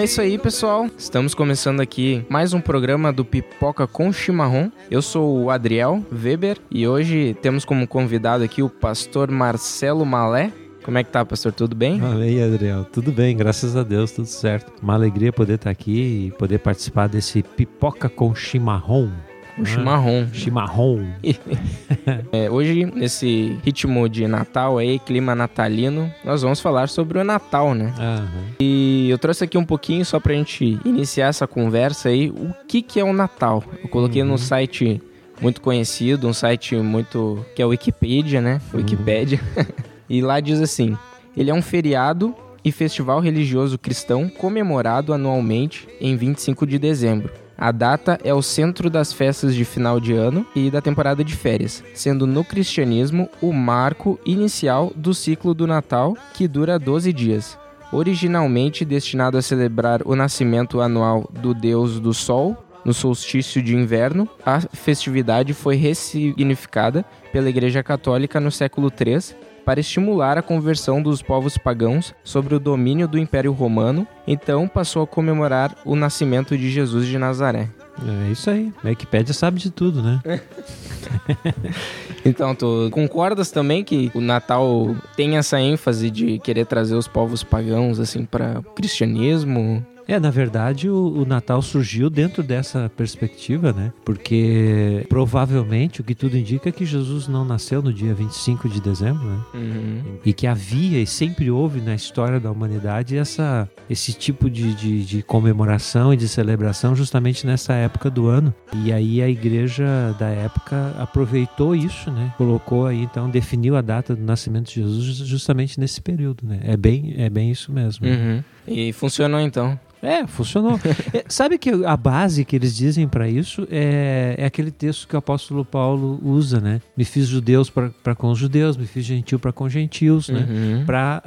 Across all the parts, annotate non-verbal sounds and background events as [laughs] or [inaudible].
é isso aí, pessoal. Estamos começando aqui mais um programa do Pipoca com Chimarrão. Eu sou o Adriel Weber e hoje temos como convidado aqui o pastor Marcelo Malé. Como é que tá, pastor? Tudo bem? Amém, Adriel. Tudo bem, graças a Deus, tudo certo. Uma alegria poder estar aqui e poder participar desse Pipoca com Chimarrão. O chimarrão. Chimarrão. [laughs] É, hoje, nesse ritmo de Natal aí, clima natalino, nós vamos falar sobre o Natal, né? Aham. E eu trouxe aqui um pouquinho só pra gente iniciar essa conversa aí, o que que é o Natal? Eu coloquei Uhum. num site muito conhecido, um site muito... que é o Wikipedia, né? Uhum. Wikipedia. [laughs] e lá diz assim, ele é um feriado e festival religioso cristão comemorado anualmente em 25 de dezembro. A data é o centro das festas de final de ano e da temporada de férias, sendo no cristianismo o marco inicial do ciclo do Natal, que dura 12 dias. Originalmente destinado a celebrar o nascimento anual do deus do sol, no solstício de inverno, a festividade foi ressignificada pela Igreja Católica no século III para estimular a conversão dos povos pagãos sobre o domínio do Império Romano, então passou a comemorar o nascimento de Jesus de Nazaré. É isso aí. A Wikipédia sabe de tudo, né? [laughs] Então, tu concordas também que o Natal tem essa ênfase de querer trazer os povos pagãos assim para o cristianismo? É, na verdade, o, o Natal surgiu dentro dessa perspectiva, né? Porque provavelmente o que tudo indica é que Jesus não nasceu no dia 25 de dezembro, né? Uhum. E que havia e sempre houve na história da humanidade essa, esse tipo de, de, de comemoração e de celebração justamente nessa época do ano. E aí a igreja da época aproveitou isso, né? Colocou aí, então, definiu a data do nascimento de Jesus justamente nesse período, né? É bem, é bem isso mesmo. Uhum. E funcionou então. É, funcionou. [laughs] É, sabe que a base que eles dizem para isso é, é aquele texto que o apóstolo Paulo usa, né? Me fiz judeus para com os judeus, me fiz gentil para com gentios, né? Uhum. Para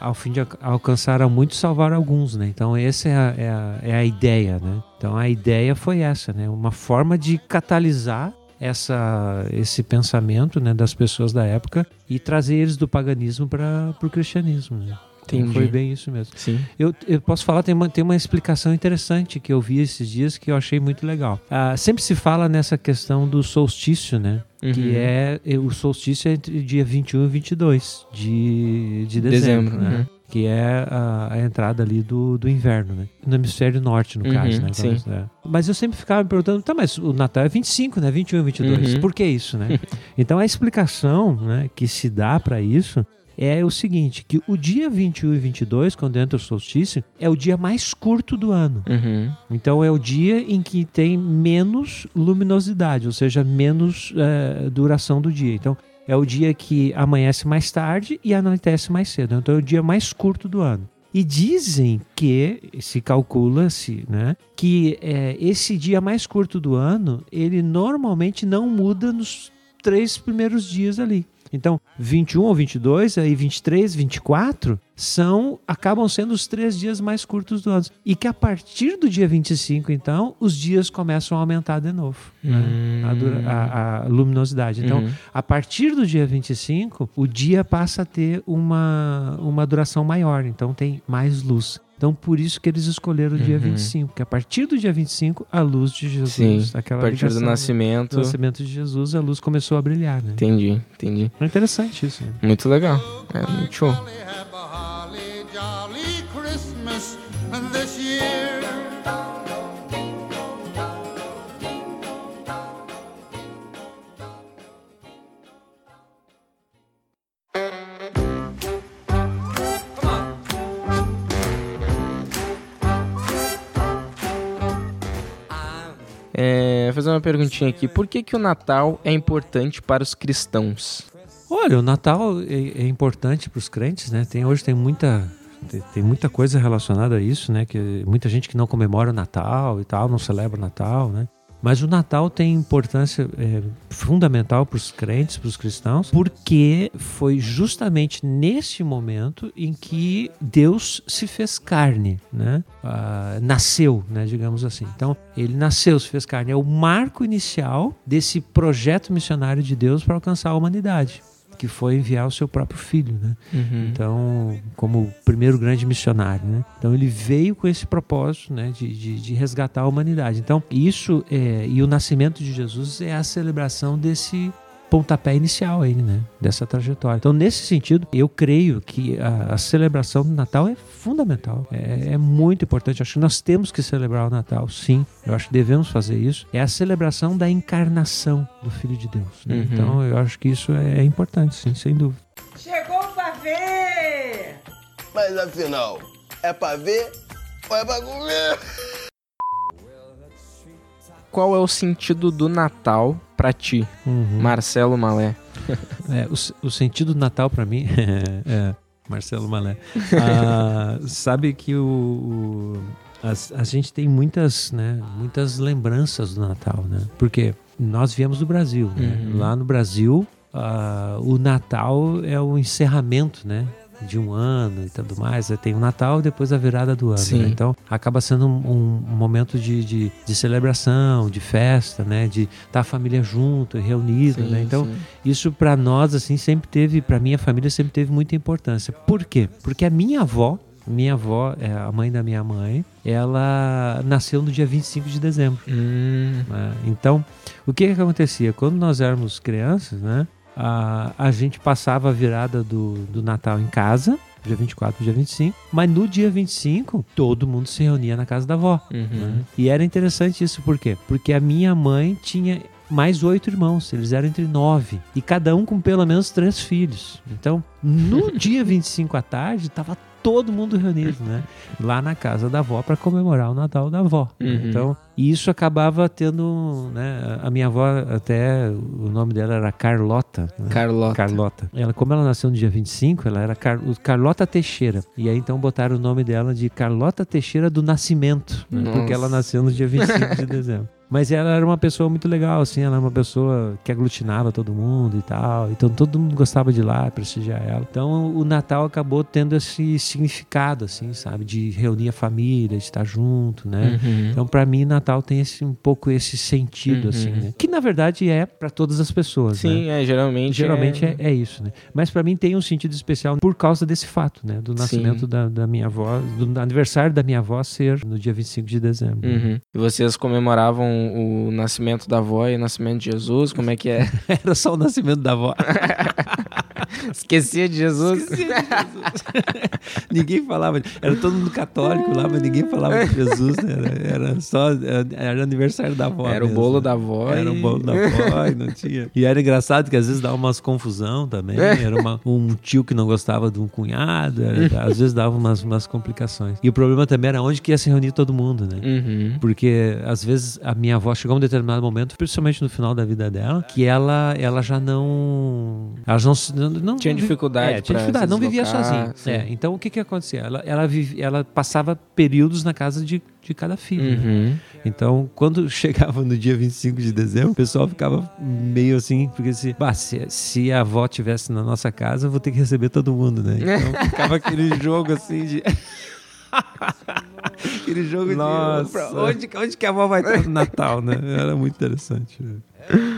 ao fim de al- alcançar a muitos salvar alguns, né? Então essa é a, é a, é a ideia, né? Então a ideia foi essa, né? Uma forma de catalisar essa, esse pensamento né, das pessoas da época e trazer eles do paganismo para o cristianismo. Né? Entendi. foi bem isso mesmo. Sim. Eu, eu posso falar, tem uma, tem uma explicação interessante que eu vi esses dias que eu achei muito legal. Ah, sempre se fala nessa questão do solstício, né? Que Uhum. é é- o solstício é entre dia 21 e 22 de, de dezembro, Dezembro, né? uhum. Que é a, a entrada ali do, do inverno, né? No hemisfério norte, no Uhum, caso, né? sim. É. Mas eu sempre ficava me perguntando, tá, mas o Natal é 25, né? 21 e 22. Uhum. Por que isso, né? [laughs] então a explicação né, que se dá para isso é o seguinte, que o dia 21 e 22, quando entra o solstício, é o dia mais curto do ano. Uhum. Então é o dia em que tem menos luminosidade, ou seja, menos eh, duração do dia. Então é o dia que amanhece mais tarde e anoitece mais cedo. Então é o dia mais curto do ano. E dizem que se calcula-se, né, que eh, esse dia mais curto do ano ele normalmente não muda nos três primeiros dias ali. Então, 21 ou 22, aí 23, 24 são acabam sendo os três dias mais curtos do ano. E que a partir do dia 25, então, os dias começam a aumentar de novo. né? A, dura- a- a luminosidade. Então, Uhum. a partir do dia 25, o dia passa a ter uma, uma duração maior, então tem mais luz. Então, por isso que eles escolheram o dia Uhum. 25, porque a partir do dia 25, a luz de Jesus, Sim, aquela a partir do ligação, né? nascimento. do nascimento de Jesus, a luz começou a brilhar, né? Entendi, entendi. É interessante isso. Né? Muito legal. É muito show. É, fazer uma perguntinha aqui. Por que, que o Natal é importante para os cristãos? Olha, o Natal é, é importante para os crentes, né? Tem, hoje tem muita, tem, tem muita coisa relacionada a isso, né? Que muita gente que não comemora o Natal e tal, não celebra o Natal, né? Mas o Natal tem importância é, fundamental para os crentes, para os cristãos, porque foi justamente nesse momento em que Deus se fez carne, né? Ah, nasceu, né? Digamos assim. Então, ele nasceu, se fez carne. É o marco inicial desse projeto missionário de Deus para alcançar a humanidade. Que foi enviar o seu próprio filho, né? Uhum. Então, como o primeiro grande missionário, né? Então ele veio com esse propósito, né, de, de, de resgatar a humanidade. Então isso é, e o nascimento de Jesus é a celebração desse pontapé inicial aí, né, dessa trajetória. Então nesse sentido, eu creio que a, a celebração do Natal é fundamental, é, é muito importante. Acho que nós temos que celebrar o Natal, sim. Eu acho que devemos fazer isso. É a celebração da encarnação do Filho de Deus. né? Uhum. Então eu acho que isso é, é importante, sim, sem dúvida. Chegou pra ver! Mas afinal, é pra ver ou é pra comer? Qual é o sentido do Natal pra ti, Uhum. Marcelo Malé? [laughs] É, o, o sentido do Natal pra mim [laughs] é Marcelo Malé. Ah, [laughs] sabe que o, o- as- a, gente tem muitas, né, muitas lembranças do Natal, né? Porque nós viemos do Brasil, né? Uhum. Lá no Brasil, ah, o Natal é o encerramento, né? De um ano e tudo mais. Tem o Natal e depois a virada do ano. Sim. né? Então acaba sendo um, um- momento de, de, de celebração, de festa, né? De estar a família junto, reunida, né? Então sim. isso pra nós assim sempre teve, pra minha família sempre teve muita importância. Por quê? Porque a minha avó, minha avó, é a mãe da minha mãe, ela nasceu no dia 25 de dezembro. Hum, né? Então, o que que acontecia? Quando nós éramos crianças, né? A, a gente passava a virada do, do Natal em casa, dia 24, dia 25, mas no dia 25, todo mundo se reunia na casa da avó. uhum. né? E era interessante isso, por quê? Porque a minha mãe tinha mais oito irmãos, eles eram entre nove, e cada um com pelo menos três filhos. Então, no dia 25 à tarde, estava todo mundo reunido, né? Lá na casa da avó para comemorar o Natal da avó. Uhum. Então, e isso acabava tendo, né? A minha avó, até o nome dela era Carlota. né? Carlota. Carlota. Ela, como ela nasceu no dia 25, ela era Car- Carlota Teixeira. E aí então botaram o nome dela de Carlota Teixeira do Nascimento, né? Porque ela nasceu no dia 25 de dezembro. Mas ela era uma pessoa muito legal, assim, ela era uma pessoa que aglutinava todo mundo e tal. Então todo mundo gostava de ir lá prestigiar ela. Então o Natal acabou tendo esse significado, assim, sabe? De reunir a família, de estar junto, né? Uhum. Então, pra mim, Natal tem esse, um pouco esse sentido, Uhum. assim, né? Que na verdade é pra todas as pessoas, né? Sim, é, geralmente. Geralmente é, é isso, né? Mas pra mim tem um sentido especial por causa desse fato, né? Do nascimento da, da minha avó, do aniversário da minha avó ser no dia 25 de dezembro. Uhum. E vocês comemoravam o nascimento da avó e o nascimento de Jesus? Como é que é? [laughs] Era só o nascimento da avó. [laughs] [laughs] Esquecia de Jesus? [laughs] ninguém falava. Era todo mundo católico lá, mas ninguém falava de Jesus, né? Era, era só. Era, era aniversário da avó. Era o mesmo, bolo né? da avó. Era e- o bolo da avó [laughs] e não tinha. E era engraçado que às vezes dava umas confusão também. É. Era uma- um tio que não gostava de um cunhado. era- às vezes dava umas, umas complicações. E o problema também era onde que ia se reunir todo mundo, né? Uhum. Porque às vezes a minha avó chegou a um determinado momento, principalmente no final da vida dela, que ela, ela já não. Ela não, não, Tinha dificuldade É, tinha dificuldade, não vivia sozinha. É, então o que que acontecia? Ela, ela, vive- ela passava períodos na casa de, de cada filho. né? Uhum. Então, quando [laughs] chegava no dia 25 de dezembro, o pessoal ficava meio assim, porque se, bah, se, se a avó tivesse na nossa casa, eu vou ter que receber todo mundo, né? Então [laughs] ficava aquele jogo assim de. [laughs] aquele jogo Nossa. de. Onde, onde que a avó vai estar no Natal, né? Era muito interessante.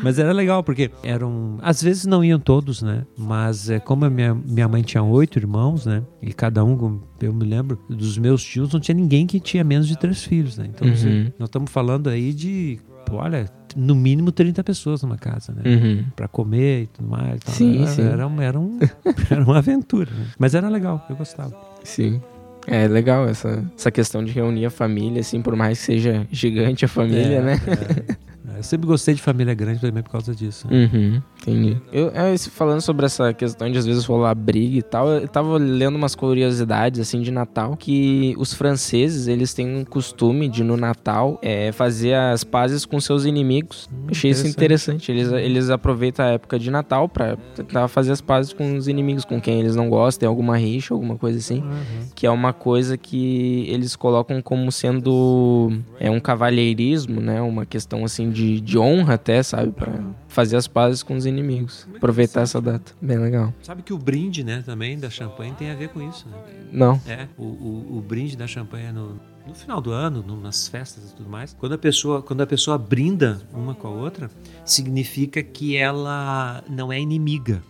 Mas era legal, porque eram. Às vezes não iam todos, né? Mas é, como a minha, minha mãe tinha oito irmãos, né? E cada um, eu me lembro, dos meus tios, não tinha ninguém que tinha menos de três filhos, né? Então, Uhum. assim, nós estamos falando aí de. Olha, no mínimo 30 pessoas numa casa, né? Uhum. Pra comer e tudo mais. tal. Sim, era, sim. Era, um- era, um, [laughs] era uma aventura. né? Mas era legal, eu gostava. Sim. É legal essa, essa questão de reunir a família, assim, por mais que seja gigante a família, É, né? é. Eu sempre gostei de família grande também por causa disso. né? Uhum, entendi. Eu, é, esse- falando sobre essa questão de às vezes rolar briga e tal, eu tava lendo umas curiosidades assim de Natal que os franceses eles têm um costume de no Natal é, fazer as pazes com seus inimigos. Hum, Achei isso interessante. Eles, eles aproveitam a época de Natal pra tentar fazer as pazes com os inimigos, com quem eles não gostam, tem alguma rixa, alguma coisa assim. Uhum. Que é uma coisa que eles colocam como sendo é um cavalheirismo, né? Uma questão assim de, de honra até, sabe? Pra fazer as pazes com os inimigos. Aproveitar essa data. Bem legal. Sabe que o brinde, né, também da champanhe tem a ver com isso, né? Não. É, o, o, o brinde da champanhe é no, no final do ano, no- nas festas e tudo mais. Quando a pessoa, quando a pessoa brinda uma com a outra, significa que ela não é inimiga.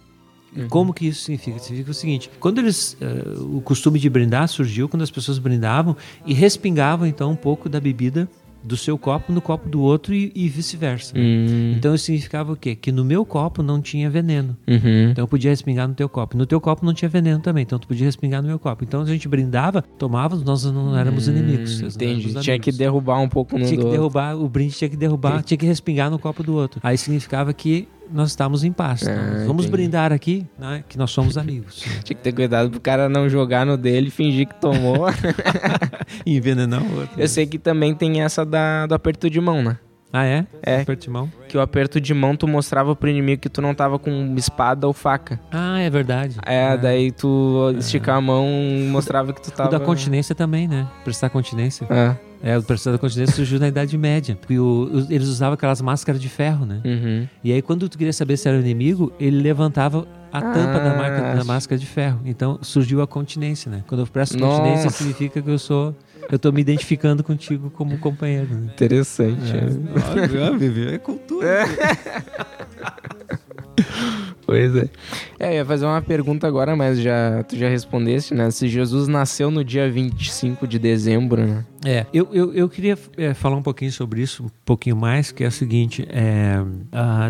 E Como que isso significa? Significa o seguinte: quando eles. eh, o costume de brindar surgiu quando as pessoas brindavam e respingavam então um pouco da bebida do seu copo no copo do outro e, e vice-versa. Hum, Então isso significava o quê? Que no meu copo não tinha veneno. uhum. Então eu podia respingar no teu copo. No teu copo não tinha veneno também, então tu podia respingar no meu copo. Então a gente brindava, tomávamos, nós não éramos inimigos. nós não Entendi. éramos Tinha que derrubar um pouco no Tinha que outro. derrubar, o brinde tinha que derrubar, tinha que respingar no copo do outro. Aí significava que nós estávamos em paz. Então, Ah, vamos entendi. brindar aqui, né, que nós somos amigos. [laughs] Tinha que ter cuidado pro cara não jogar no dele e fingir que tomou. [laughs] E envenenar o outro. Eu sei que também tem essa da, do aperto de mão, né? Ah, é? É. Aperto de mão. Que o aperto de mão tu mostrava pro inimigo que tu não tava com espada ou faca. Ah, é verdade. É, daí tu esticar a mão mostrava que tu O tava. da continência também, né? Prestar continência. É. É, o prestar da continência surgiu na Idade Média. E o- eles usavam aquelas máscaras de ferro, né? Uhum. E aí, quando tu queria saber se era o inimigo, ele levantava a tampa da, marca- da Ah. máscara de ferro. Então surgiu a continência, né? Quando eu presto Nossa. continência, significa que eu sou. Eu tô me identificando contigo como companheiro. Né? Interessante. É cultura. [laughs] Pois é. É, eu ia fazer uma pergunta agora, mas já, tu já respondeste, né? Se Jesus nasceu no dia 25 de dezembro, né? É, eu, eu, eu queria é, falar um pouquinho sobre isso, um pouquinho mais, que é o seguinte: é,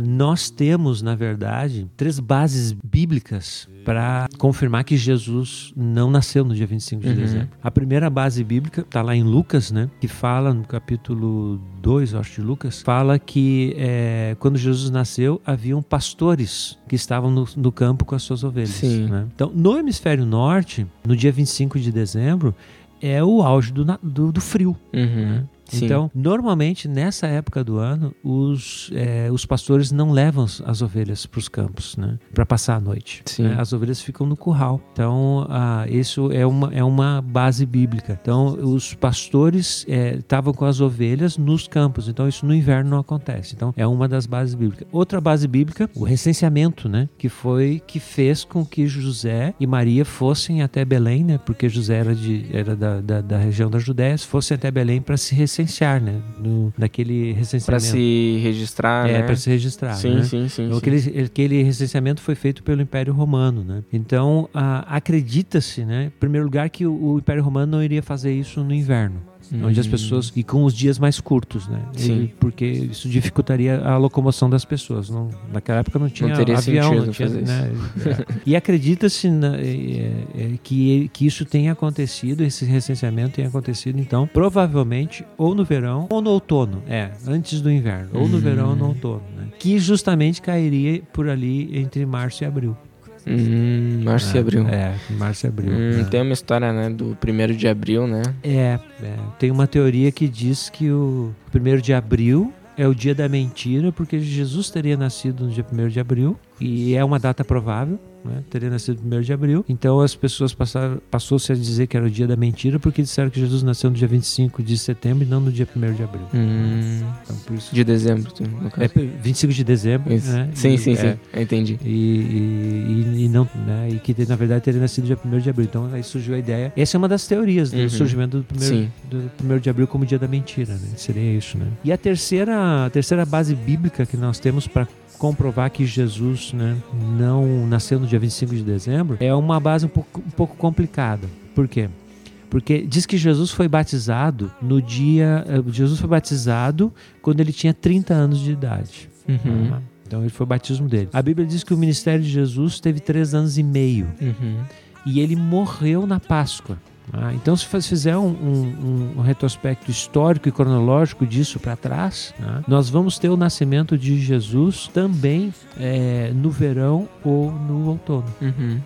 nós temos, na verdade, três bases bíblicas para confirmar que Jesus não nasceu no dia 25 de Uhum. dezembro. A primeira base bíblica está lá em Lucas, né? Que fala no capítulo 2, eu acho, de Lucas, fala que é, quando Jesus nasceu, haviam pastores que estavam no, no campo com as suas ovelhas. Né? Então, no hemisfério norte, no dia 25 de dezembro, é o auge do, do, do frio. Uhum. Sim. Então, normalmente, nessa época do ano, os, é, os pastores não levam as- as ovelhas para os campos, né? Para passar a noite. Sim. né? As ovelhas ficam no curral. Então, ah, isso é uma, é uma base bíblica. Então, os pastores é, estavam com as ovelhas nos campos. Então, isso no inverno não acontece. Então, é uma das bases bíblicas. Outra base bíblica, o recenseamento, né? Que foi que fez com que José e Maria fossem até Belém, né? Porque José era, de, era da, da, da região da Judéia, fossem até Belém para se recensear, né? No, naquele recenseamento. se registrar, É, né? para se registrar. Sim, né? sim, sim. Então, sim. aquele, aquele recenseamento foi feito pelo Império Romano, né? Então, acredita-se, né, em primeiro lugar, que o, o Império Romano não iria fazer isso no inverno. Onde as pessoas. E com os dias mais curtos, né? Hum. Sim. E- porque isso dificultaria a locomoção das pessoas. Não, naquela época não tinha teria avião, não tinha. Né? [laughs] É. E acredita-se é, é, que, que isso tenha acontecido, esse recenseamento tenha acontecido, então, provavelmente, ou no verão ou no outono. É, antes do inverno. Ou no verão ou no outono. Né? Que justamente cairia por ali entre março e abril. Hum, março e abril. É, março e abril. Hum, É. Tem uma história, né, do primeiro de abril, né? É, é, tem uma teoria que diz que o 1 de abril é o dia da mentira, porque Jesus teria nascido no dia 1 de abril, e é uma data provável, né? teria nascido no 1 de abril. Então as pessoas passaram, passou-se a dizer que era o dia da mentira, porque disseram que Jesus nasceu no dia 25 de setembro e não no dia 1 de abril. Hum, Então, por isso, de dezembro, no é caso. 25 de dezembro, Isso. né? Sim, E- sim, é, sim. Entendi. e, e, e- não, né? E que na verdade teria nascido dia 1 de abril. Então aí surgiu a ideia. Essa é uma das teorias do Uhum. surgimento do primeiro, do 1 de abril como dia da mentira, né? Seria isso, né? E a terceira, a terceira base bíblica que nós temos para comprovar que Jesus né, não nasceu no dia 25 de dezembro é uma base um pouco, um pouco complicada. Por quê? Porque diz que Jesus foi batizado no dia. eh, Jesus foi batizado quando ele tinha 30 anos de idade. Uhum. Ah, Então ele foi o batismo dele. A Bíblia diz que o ministério de Jesus teve três anos e meio Uhum. e ele morreu na Páscoa. Ah, então, se fizer um, um- um retrospecto histórico e cronológico disso para trás, né, nós vamos ter o nascimento de Jesus também é, no verão ou no outono Uhum.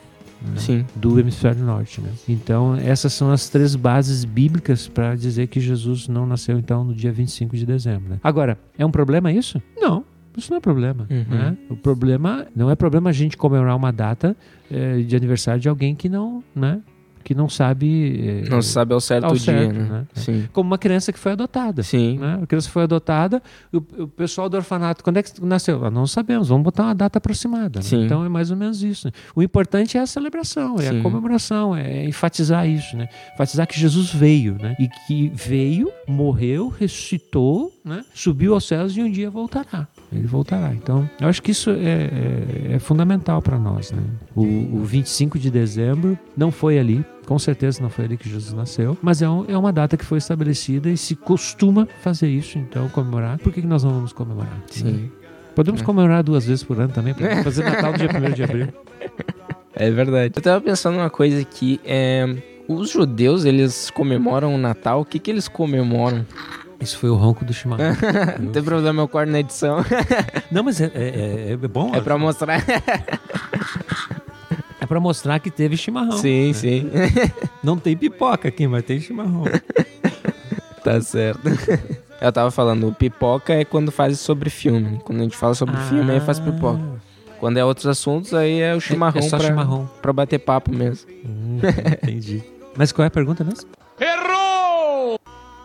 né, do hemisfério norte. né. Então, essas são as três bases bíblicas para dizer que Jesus não nasceu então no dia 25 de dezembro. né. Agora, é um problema isso? Não. Isso não é problema. Uhum. né? O problema não é problema a gente comemorar uma data eh, de aniversário de alguém que não, né, que não sabe, eh, Não se sabe ao certo ao o dia, certo, né? né? Sim. como uma criança que foi adotada. Sim. Né? A criança foi adotada, o, o pessoal do orfanato, quando é que nasceu? Ah, não sabemos, vamos botar uma data aproximada. né? Então é mais ou menos isso. né? O importante é a celebração, é Sim. a comemoração, é enfatizar isso, né? Enfatizar que Jesus veio, né? E que veio, morreu, ressuscitou, né? Subiu aos céus e um dia voltará. Ele voltará. Então, eu acho que isso é, é- é fundamental para nós, né? O, o 25 de dezembro não foi ali, com certeza não foi ali que Jesus nasceu, mas é, um- é uma data que foi estabelecida e se costuma fazer isso, então, comemorar. Por que, que nós não vamos comemorar? né? Sim. Podemos comemorar duas vezes por ano também, podemos [laughs] fazer Natal no dia 1 de abril. É verdade. Eu tava pensando uma coisa aqui, é... Os judeus, eles comemoram o Natal, o que que eles comemoram? Isso foi o ronco do chimarrão. [laughs] Não tem problema, eu corto na edição. [laughs] Não, mas é, é- é bom. É pra mostrar. [laughs] É pra mostrar que teve chimarrão. sim, sim. Não tem pipoca aqui, mas tem chimarrão. Tá certo. Eu tava falando, pipoca é quando faz sobre filme. Quando a gente fala sobre filme, aí faz pipoca. Quando é outros assuntos, aí é o chimarrão, é só pra, chimarrão. pra bater papo mesmo. Hum, entendi. Mas qual é a pergunta mesmo?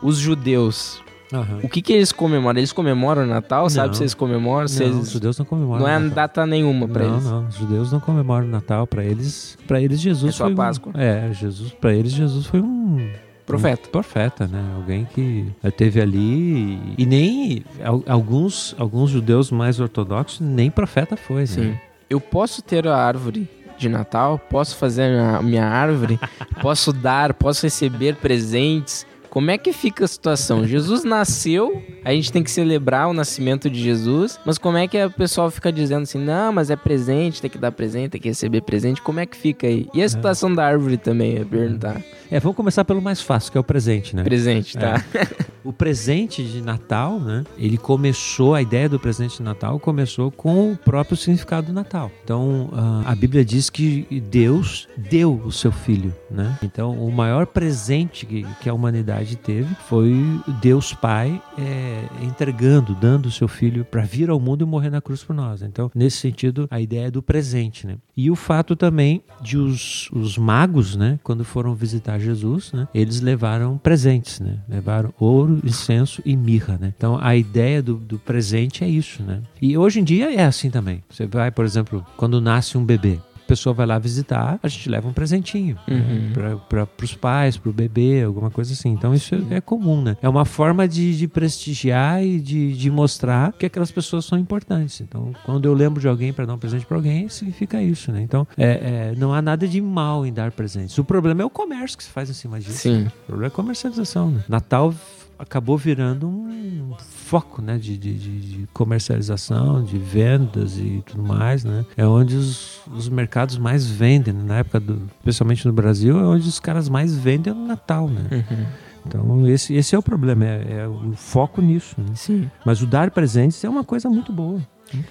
Os judeus, Aham. o que que eles comemoram? Eles comemoram o Natal? Sabe Não. se eles comemoram? Se Não, eles... os judeus não comemoram. Não é Natal. data nenhuma não, eles. não, os judeus não comemoram o Natal. Pra eles, para eles Jesus É só foi um- Páscoa. é, Jesus. Para eles Jesus foi um Profeta. um profeta, né? Alguém que teve ali e, e nem al- alguns alguns judeus mais ortodoxos nem profeta foi, Sim. né? Eu posso ter a árvore de Natal, posso fazer a minha árvore, [laughs] posso dar, posso receber presentes. Como é que fica a situação? Jesus nasceu, a gente tem que celebrar o nascimento de Jesus, mas como é que o pessoal fica dizendo assim, não, mas é presente, tem que dar presente, tem que receber presente, como é que fica aí? E a situação da árvore também, eu ia perguntar. É, vamos começar pelo mais fácil, que é o presente, né? Presente, tá? [laughs] O presente de Natal, né? Ele começou, a ideia do presente de Natal começou com o próprio significado do Natal. Então, ah, a Bíblia diz que Deus deu o seu filho, né? Então, o maior presente que, a humanidade teve foi Deus Pai é, entregando, dando o seu filho para vir ao mundo e morrer na cruz por nós. Então, nesse sentido, a ideia é do presente, né? E o fato também de os, os magos, né? Quando foram visitar Jesus, né? Eles levaram presentes, né? Levaram ouro, incenso e mirra, né? Então, a ideia do, do presente é isso, né? E hoje em dia é assim também. Você vai, por exemplo, quando nasce um bebê, a pessoa vai lá visitar, a gente leva um presentinho Uhum. né? para os pais, para o bebê, alguma coisa assim. Então isso é, é comum, né? É uma forma de, de prestigiar e de, de mostrar que aquelas pessoas são importantes. Então, quando eu lembro de alguém para dar um presente para alguém, significa isso, né? Então, é, é, não há nada de mal em dar presentes. O problema é o comércio que se faz em cima disso. Sim. O problema é a comercialização, né? Natal acabou virando um foco, né, de, de, de- comercialização, de vendas e tudo mais, né? É onde os, os mercados mais vendem, né? na época do, especialmente no Brasil, é onde os caras mais vendem no Natal, né? Uhum. Então esse, esse é o problema, é, é o foco nisso. Né? Sim. Mas o dar presentes é uma coisa muito boa.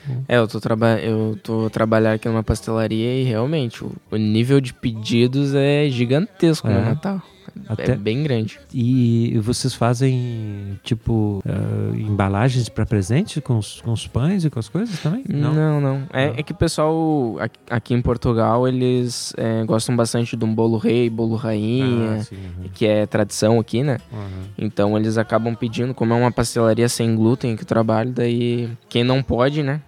Bom. É, eu tô, traba eu tô trabalhando aqui numa pastelaria e realmente o, o nível de pedidos é gigantesco no É. Natal. Até- É bem grande. E vocês fazem, tipo, ah, embalagens para presente com os, com os pães e com as coisas também? Não, não. É, Não. é que o pessoal aqui- em Portugal, eles é, gostam bastante de um bolo rei, bolo rainha, Ah, sim, uhum. que é tradição aqui, né? Uhum. Então eles acabam pedindo, como é uma pastelaria sem glúten que eu trabalho, daí quem não pode, né?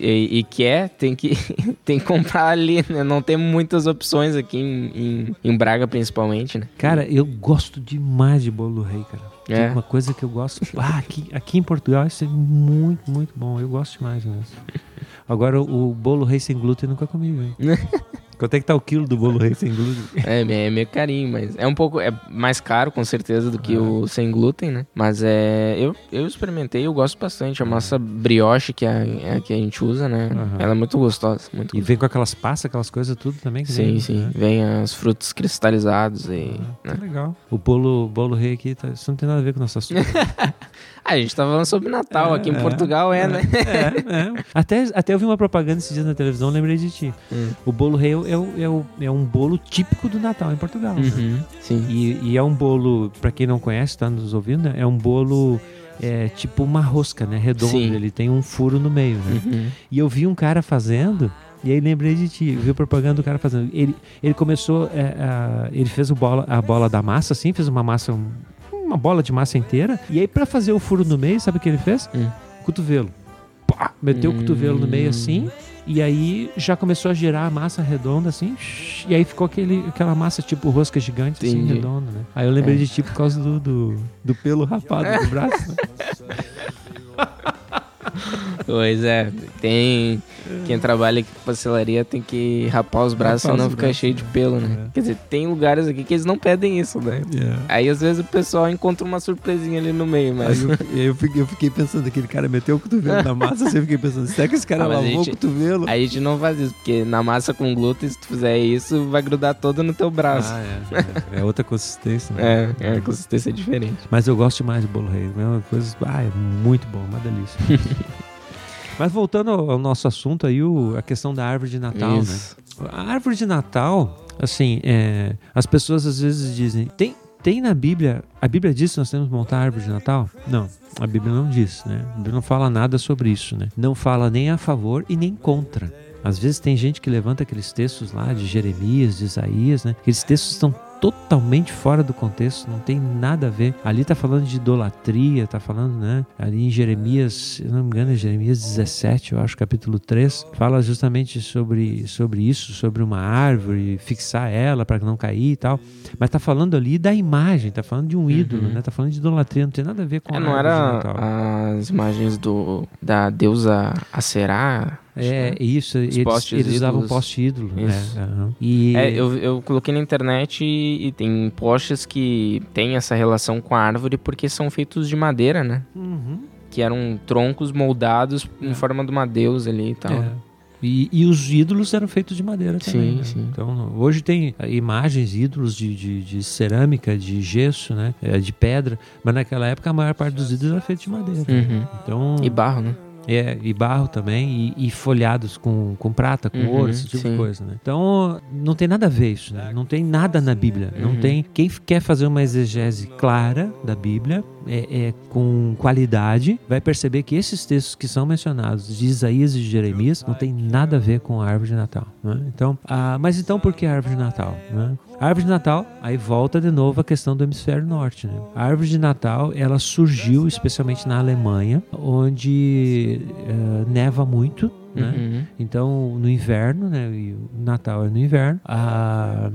E, e quer, tem que, [laughs] tem que comprar ali, né? Não tem muitas opções aqui em, em, em Braga, principalmente, né? Cara, eu gosto demais de bolo rei, cara. Tem É. uma coisa que eu gosto. Ah, aqui, aqui em Portugal isso é muito, muito bom. Eu gosto demais mesmo. Agora, o, o bolo rei sem glúten eu nunca comi, velho. [laughs] Quanto é que tá o quilo do bolo rei sem glúten? [laughs] É, é meio carinho, mas é um pouco é mais caro com certeza do que É. o sem glúten, né? Mas é eu, eu experimentei, eu gosto bastante. A massa brioche que a, é a que a gente usa, né? Aham. Ela é muito gostosa, muito E vem com aquelas passas, aquelas coisas tudo também? Sim, vem, sim. né? Vem os frutos cristalizados e. né? Que legal. O bolo, bolo rei aqui, tá- isso não tem nada a ver com o nosso assunto. [laughs] Ah, a gente tá falando sobre Natal. Aqui em É, Portugal é, né? É, é. Até, até eu vi uma propaganda esses dias na televisão, lembrei de ti. Hum. O bolo rei é, é, é, é um bolo típico do Natal em Portugal. né? Uhum, sim. E, e é um bolo, pra quem não conhece, tá nos ouvindo, né? é um bolo é, tipo uma rosca, né? Redondo. Sim. Ele tem um furo no meio, né? Uhum. E eu vi um cara fazendo, e aí lembrei de ti. Eu vi a propaganda do cara fazendo. Ele, ele começou, é, a- ele fez o bola, a bola da massa, assim, fez uma massa, uma bola de massa inteira. E aí, pra fazer o furo no meio, sabe o que ele fez? Hum. Cotovelo. Pá! Meteu o Hum. cotovelo no meio assim. E aí já começou a girar a massa redonda assim, e aí ficou aquele, aquela massa tipo rosca gigante assim, Entendi. redonda, né? Aí eu lembrei É. de ti por causa do, do, do pelo rapado do [laughs] braço, né? Pois é, tem. Quem trabalha aqui com pastelaria tem que rapar os braços, Rapar senão os fica braços, cheio de né? pelo, né? É. Quer dizer, tem lugares aqui que eles não pedem isso, né? Aí às vezes o pessoal encontra uma surpresinha ali no meio, mas. eu, eu fiquei, eu fiquei pensando, aquele cara meteu o cotovelo na massa, assim, eu fiquei pensando, será que esse cara Ah, lavou gente- o cotovelo? A gente não faz isso, porque na massa com glúten, se tu fizer isso, vai grudar todo no teu braço. Ah, é, é. É outra consistência. né? [laughs] é, é, a consistência é diferente. Mas eu gosto demais de bolo rei. É uma coisa. Ah, é muito bom, uma delícia. [laughs] Mas voltando ao, nosso assunto aí, o- a questão da árvore de Natal, Isso. né? A árvore de Natal, assim, é, as pessoas às vezes dizem, tem, tem na Bíblia, a Bíblia diz que nós temos que montar a árvore de Natal? Não, a Bíblia não diz, né? A Bíblia não fala nada sobre isso, né? Não fala nem a favor e nem contra. Às vezes tem gente que levanta aqueles textos lá de Jeremias, de Isaías, né? Aqueles textos estão totalmente fora do contexto, não tem nada a ver. Ali tá falando de idolatria, tá falando, né? Ali em Jeremias, eu não me engano, é Jeremias 17, eu acho, capítulo 3, fala justamente sobre, sobre isso, sobre uma árvore, fixar ela para não cair e tal. Mas tá falando ali da imagem, tá falando de um ídolo, né? Tá falando de idolatria, não tem nada a ver com É, a não era as imagens do da deusa Acerá? É, isso, eles, postes eles usavam poste ídolo. Isso. É, aham. E É, eu, eu coloquei na internet e, e tem postes que tem essa relação com a árvore porque são feitos de madeira, né? Uhum. Que eram troncos moldados em forma de uma deusa ali e tal. É. E, e os ídolos eram feitos de madeira também. Sim, né? sim. Então, hoje tem eh, imagens, ídolos de, de, de cerâmica, de gesso, né? Eh, de pedra. Mas naquela época a maior parte dos ídolos era feito de madeira. Uhum. Então, E barro, né? É, e barro também, e, e folhados com, com prata, com Uhum, ouro, esse tipo de sim. coisa, né? Então, não tem nada a ver isso, né? Não tem nada na Bíblia. Não Uhum. tem. Quem quer fazer uma exegese clara da Bíblia, é, é com qualidade, vai perceber que esses textos que são mencionados, de Isaías e de Jeremias, não tem nada a ver com a árvore de Natal. né? Então, ah, mas então por que a árvore de Natal? né? A árvore de Natal, aí volta de novo a questão do hemisfério norte. Né? A árvore de Natal, ela surgiu especialmente na Alemanha, onde eh, neva muito, né? Uhum. Então, no inverno, né? E o Natal é no inverno. A,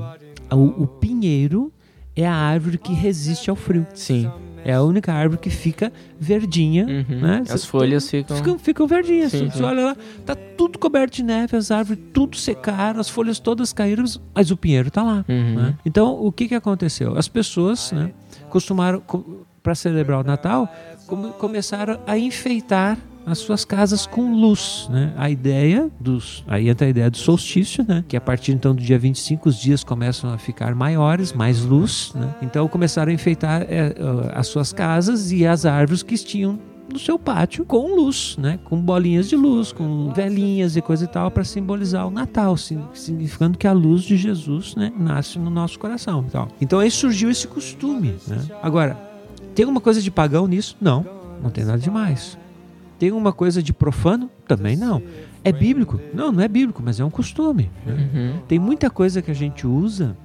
a- o, o pinheiro é a árvore que resiste ao frio. Sim. É a única árvore que fica verdinha, Uhum. né? As folhas ficam. Ficam, ficam verdinhas. Sim, Você olha lá, tá tudo coberto de neve, as árvores tudo secaram, as folhas todas caíram, mas o pinheiro tá lá. Uhum. né? Então, o que que aconteceu? As pessoas, né, costumaram, para celebrar o Natal, come- começaram a enfeitar as suas casas com luz, né? A ideia dos, aí entra a ideia do solstício, né? Que a partir então do dia 25 os dias começam a ficar maiores, mais luz, né? Então começaram a enfeitar é, ah, as suas casas e as árvores que tinham no seu pátio com luz, né? Com bolinhas de luz, com velhinhas e coisa e tal para simbolizar o Natal, significando que a luz de Jesus, né, nasce no nosso coração, e tal. Então aí surgiu esse costume, né? Agora, tem alguma coisa de pagão nisso? Não, não tem nada demais. Tem alguma coisa de profano? Também não. É bíblico? Não, não é bíblico, mas é um costume. né? Uhum. Tem muita coisa que a gente usa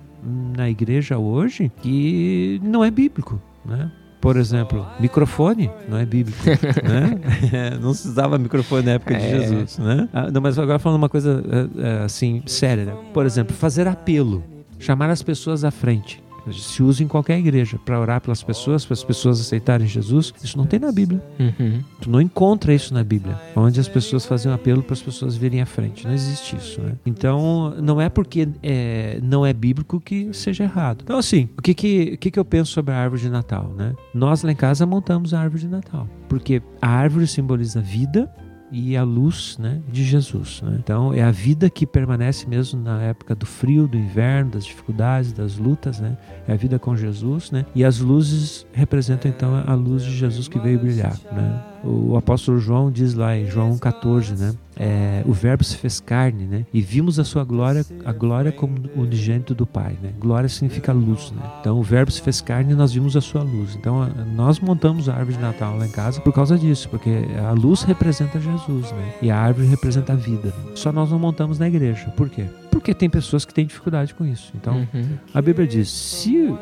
na igreja hoje que não é bíblico, né? Por exemplo, microfone não é bíblico, [laughs] né? [laughs] não se usava microfone na época de É. Jesus, né? Ah, não, mas agora falando uma coisa é, é, assim séria, né? Por exemplo, fazer apelo, chamar as pessoas à frente. Se usa em qualquer igreja para orar pelas pessoas, para as pessoas aceitarem Jesus. Isso não tem na Bíblia. Uhum. Tu não encontra isso na Bíblia, onde as pessoas faziam apelo para as pessoas virem à frente. Não existe isso, né? Então, não é porque é, não é bíblico que seja errado. Então, assim, o que que, o que que eu penso sobre a árvore de Natal, né? Nós lá em casa montamos a árvore de Natal, porque a árvore simboliza vida e a luz né, de Jesus. né? Então é a vida que permanece mesmo na época do frio, do inverno, das dificuldades, das lutas. Né? É a vida com Jesus. Né? E as luzes representam então a luz de Jesus que veio brilhar. Né? O apóstolo João diz lá em João 14, né? É, o verbo se fez carne, né? E vimos a sua glória, a glória como unigênito do Pai, né? Glória significa luz, né? Então o verbo se fez carne e nós vimos a sua luz. Então nós montamos a árvore de Natal lá em casa por causa disso, porque a luz representa Jesus, né? E a árvore representa a vida. Só nós não montamos na igreja. Por quê? Porque tem pessoas que têm dificuldade com isso. Então Uhum. a Bíblia diz: se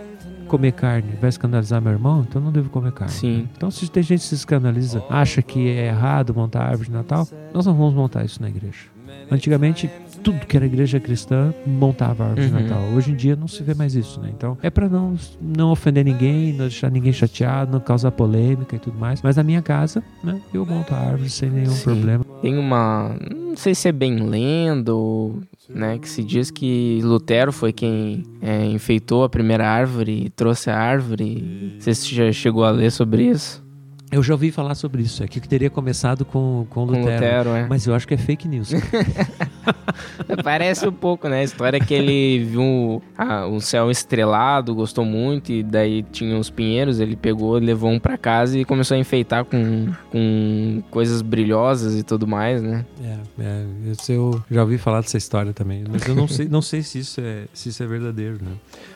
comer carne vai escandalizar meu irmão, então eu não devo comer carne. Sim. Então, se tem gente que se escandaliza, acha que é errado montar árvore de Natal, nós não vamos montar isso na igreja. Antigamente, tudo que era igreja cristã montava árvore de Uhum. Natal. Hoje em dia não se vê mais isso, né? Então é para não, não ofender ninguém, não deixar ninguém chateado, não causar polêmica e tudo mais. Mas na minha casa, né, eu monto a árvore sem nenhum Sim. problema. Tem uma. Não sei se é bem lenda ou. Né, que se diz que Lutero foi quem é, enfeitou a primeira árvore e trouxe a árvore. Você já chegou a ler sobre isso. Eu já ouvi falar sobre isso, é que teria começado com, com Com Lutero. Lutero, é. Mas eu acho que é fake news. [laughs] Parece um pouco, né? A história é que ele viu ah, o céu estrelado, gostou muito, e daí tinha os pinheiros, ele pegou, levou um pra casa e começou a enfeitar com, com coisas brilhosas e tudo mais, né? É, é, eu já ouvi falar dessa história também, mas eu não sei, não sei se isso é, se isso é verdadeiro, né?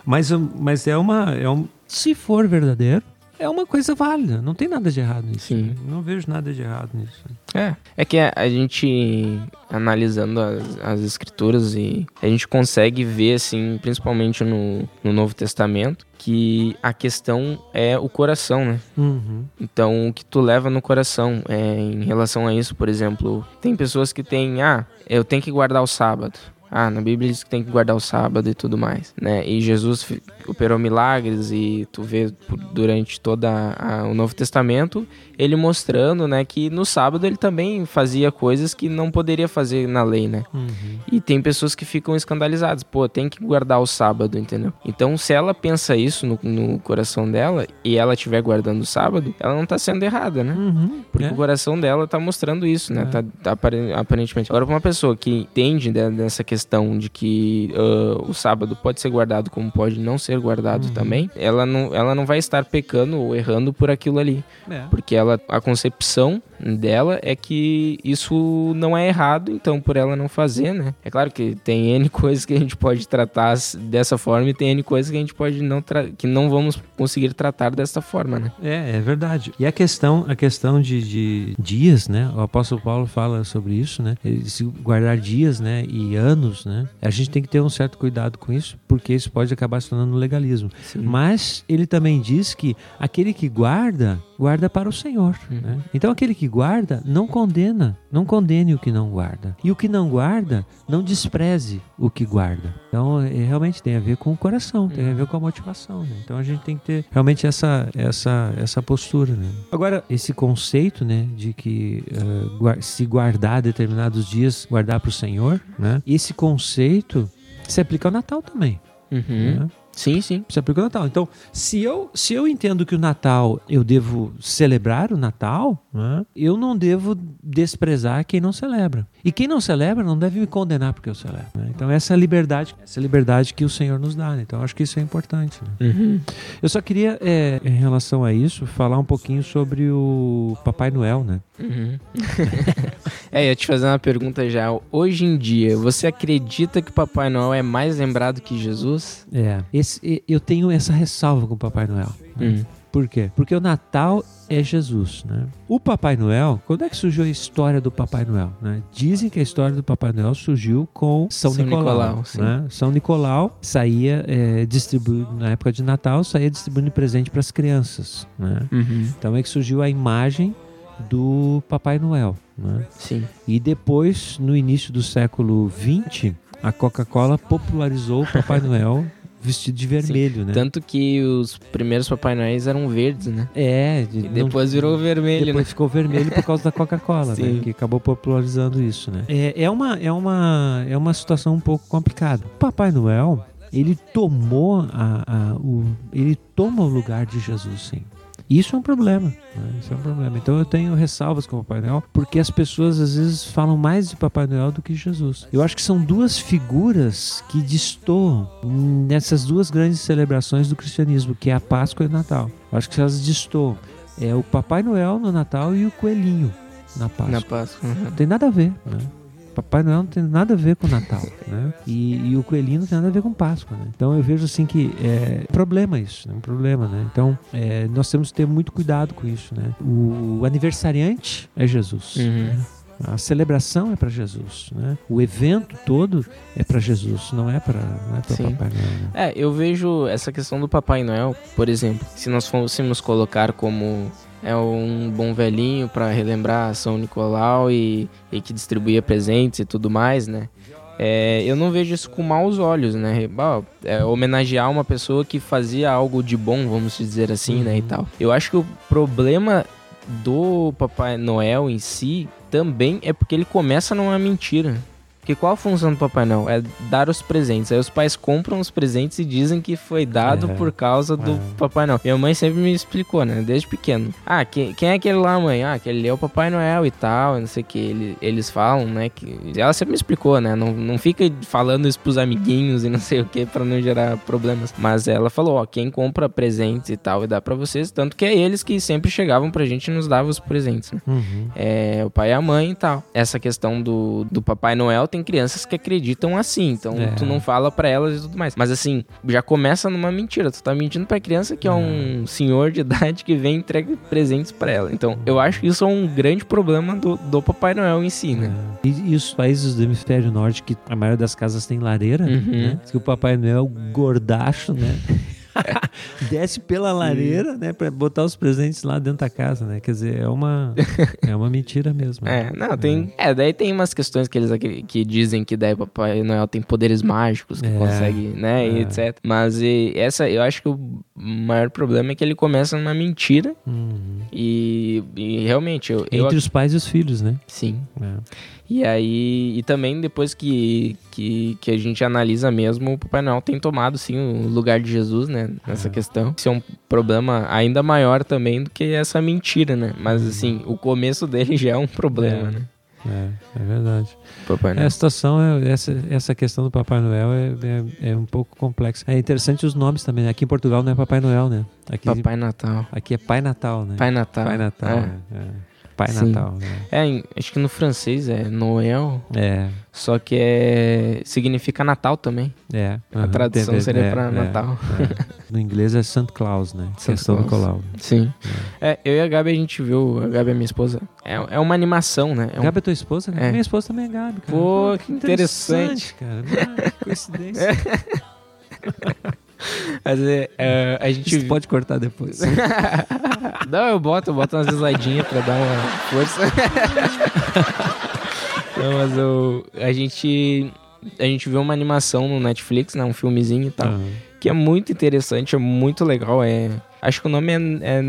Mas, mas é uma, é um, se for verdadeiro, é uma coisa válida. Não tem nada de errado nisso. Sim. né? Não vejo nada de errado nisso. É, é que a, a gente, analisando as, as escrituras, e a gente consegue ver, assim, principalmente no, no Novo Testamento, que a questão é o coração, né? Uhum. Então, o que tu leva no coração é, em relação a isso, por exemplo, tem pessoas que têm, ah, eu tenho que guardar o sábado. Ah, na Bíblia diz que tem que guardar o sábado e tudo mais, né? E Jesus operou milagres e tu vê durante toda a- o Novo Testamento ele mostrando, né, que no sábado ele também fazia coisas que não poderia fazer na lei, né? Uhum. E tem pessoas que ficam escandalizadas, pô, tem que guardar o sábado, entendeu? Então, se ela pensa isso no, no coração dela e ela estiver guardando o sábado, ela não tá sendo errada, né? Uhum. Porque É. o coração dela tá mostrando isso, né? É. Tá, tá apare- aparentemente. Agora, pra uma pessoa que entende de- dessa questão de que ah, o sábado pode ser guardado como pode não ser guardado Uhum. também, ela não, ela não vai estar pecando ou errando por aquilo ali. É. Porque ela, a concepção dela é que isso não é errado, então por ela não fazer, né? É claro que tem N [laughs] coisas que a gente pode tratar dessa forma e tem N coisas que a gente pode não que não vamos conseguir tratar dessa forma, né? É, é verdade. E a questão, a questão de, de dias, né? O apóstolo Paulo fala sobre isso, né? Se guardar dias, né? E anos, né? A gente tem que ter um certo cuidado com isso, porque isso pode acabar se tornando legalismo. Mas ele também diz que aquele que guarda, guarda para o Senhor. né? Então aquele que guarda não condena, não condene o que não guarda. E o que não guarda, não despreze o que guarda. Então é, realmente tem a ver com o coração, tem a ver com a motivação. né? Então a gente tem que ter realmente essa, essa, essa postura. né? Agora, esse conceito né, de que gua- se guardar determinados dias, guardar para o Senhor, né? esse conceito se aplica ao Natal também. Uhum. né? Sim, sim. se aplica ao Natal. Então, se eu, se eu entendo que o Natal eu devo celebrar o Natal, né, eu não devo desprezar quem não celebra. E quem não celebra não deve me condenar porque eu celebro. né? Então, essa é a liberdade, essa é a liberdade que o Senhor nos dá. né? Então, acho que isso é importante. né? Uhum. Eu só queria, é, em relação a isso, falar um pouquinho sobre o Papai Noel, né? Uhum. [laughs] é, eu ia te fazer uma pergunta já. Hoje em dia, você acredita que o Papai Noel é mais lembrado que Jesus? É, esse, e- eu tenho essa ressalva com o Papai Noel. né? Hum. Por quê? Porque o Natal é Jesus, né? O Papai Noel, quando é que surgiu a história do Papai Noel? né? Dizem que a história do Papai Noel surgiu com São, São Nicolau. Nicolau, né? São Nicolau saía é, distribuindo, na época de Natal, saía distribuindo presente para as crianças, né? Uhum. Então é que surgiu a imagem do Papai Noel, né? Sim. E depois, no início do século XX, a Coca-Cola popularizou o Papai Noel vestido de vermelho, né? Tanto que os primeiros Papai Noéis eram verdes, né? É, de- E não- depois virou vermelho, depois né? ficou vermelho por causa da Coca-Cola, né? [laughs] Sim. Que acabou popularizando isso, né? É, é, uma, é, uma, é uma situação um pouco complicada. O Papai Noel, ele tomou a, a- o, ele toma o lugar de Jesus, sim. Isso é um problema, né? Isso é um problema. Então eu tenho ressalvas com o Papai Noel, porque as pessoas às vezes falam mais de Papai Noel do que Jesus. Eu acho que são duas figuras que destoam nessas duas grandes celebrações do cristianismo, que é a Páscoa e o Natal. Eu acho que elas destoam. É o Papai Noel no Natal e o coelhinho na Páscoa. Na Páscoa. Uhum. Não tem nada a ver, né? Papai Noel não tem nada a ver com o Natal, né? E, e o coelhinho não tem nada a ver com Páscoa, né? Então eu vejo assim que é problema isso, né? Um problema, né? Então é, nós temos que ter muito cuidado com isso, né? O aniversariante é Jesus. Uhum. né? A celebração é para Jesus, né? O evento todo é para Jesus, não é para é. Papai Noel. Né? É, eu vejo essa questão do Papai Noel, por exemplo, se nós fôssemos colocar como é um bom velhinho pra relembrar São Nicolau e, e que distribuía presentes e tudo mais, né? É, eu não vejo isso com maus olhos, né? É, homenagear uma pessoa que fazia algo de bom, vamos dizer assim, né? E tal. Eu acho que o problema do Papai Noel em si também é porque ele começa numa mentira. Porque qual a função do Papai Noel? É dar os presentes. Aí os pais compram os presentes e dizem que foi dado É. por causa do É. Papai Noel. Minha mãe sempre me explicou, né? Desde pequeno. Ah, quem, quem é aquele lá, mãe? Ah, aquele é o Papai Noel e tal, não sei o que. Ele, eles falam, né? Que... Ela sempre me explicou, né? Não, não fica falando isso pros amiguinhos e não sei o que pra não gerar problemas. Mas ela falou, ó, quem compra presentes e tal e dá pra vocês. Tanto que é eles que sempre chegavam pra gente e nos davam os presentes, né? Uhum. é, o pai e a mãe e tal. Essa questão do, do Papai Noel tem crianças que acreditam assim, então É. tu não fala pra elas e tudo mais. Mas assim, já começa numa mentira. Tu tá mentindo pra criança que é, um senhor de [laughs] idade que vem e entrega presentes pra ela. Então, eu acho que isso é um grande problema do, do Papai Noel em si, né? E, e os países do hemisfério norte, que a maioria das casas tem lareira, Uhum. né? Que o Papai Noel gordacho, né? [laughs] [laughs] Desce pela lareira, né? Pra botar os presentes lá dentro da casa, né? Quer dizer, é uma, é uma mentira mesmo. né? É, não, tem. É, daí tem umas questões que eles acri- que dizem que daí Papai Noel tem poderes mágicos, que É, consegue, né, e é. etc. Mas e, essa, eu acho que o maior problema é que ele começa numa mentira Uhum. e, e realmente eu, eu Entre os pais e os filhos, né? sim. É. E aí, e também depois que, que, que a gente analisa mesmo, o Papai Noel tem tomado sim o lugar de Jesus, né, nessa questão. Isso é um problema ainda maior também do que essa mentira, né? Mas assim, o começo dele já é um problema, É. né? É, é verdade. Papai É, Noel. a situação, é, essa, essa questão do Papai Noel é, é, é um pouco complexa. É interessante os nomes também. né? Aqui em Portugal não é Papai Noel, né? Aqui, Papai Natal. aqui é Pai Natal, né? Pai Natal. Pai Natal. É. É. é. Pai Sim. Natal. né? É, acho que no francês é Noel, É. só que é significa Natal também. É. A aham, tradução seria é, pra é, Natal. é. No inglês é Santa Claus, né? Do Claus. Nicolau. Sim. É, eu e a Gabi a gente viu, a Gabi é minha esposa. É, é uma animação, né? É um- Gabi é tua esposa? né? É. Minha esposa também é Gabi. Cara. Pô, que interessante. cara. Ah, que coincidência. [laughs] [laughs] Mas é, é, a gente Isso pode cortar depois. [laughs] Não, eu boto, eu boto umas risadinhas pra dar uma força. [laughs] Não, mas eu, a gente a gente viu uma animação no Netflix, né, um filmezinho e tal, Aham. que é muito interessante, é muito legal, é Acho que o nome é, é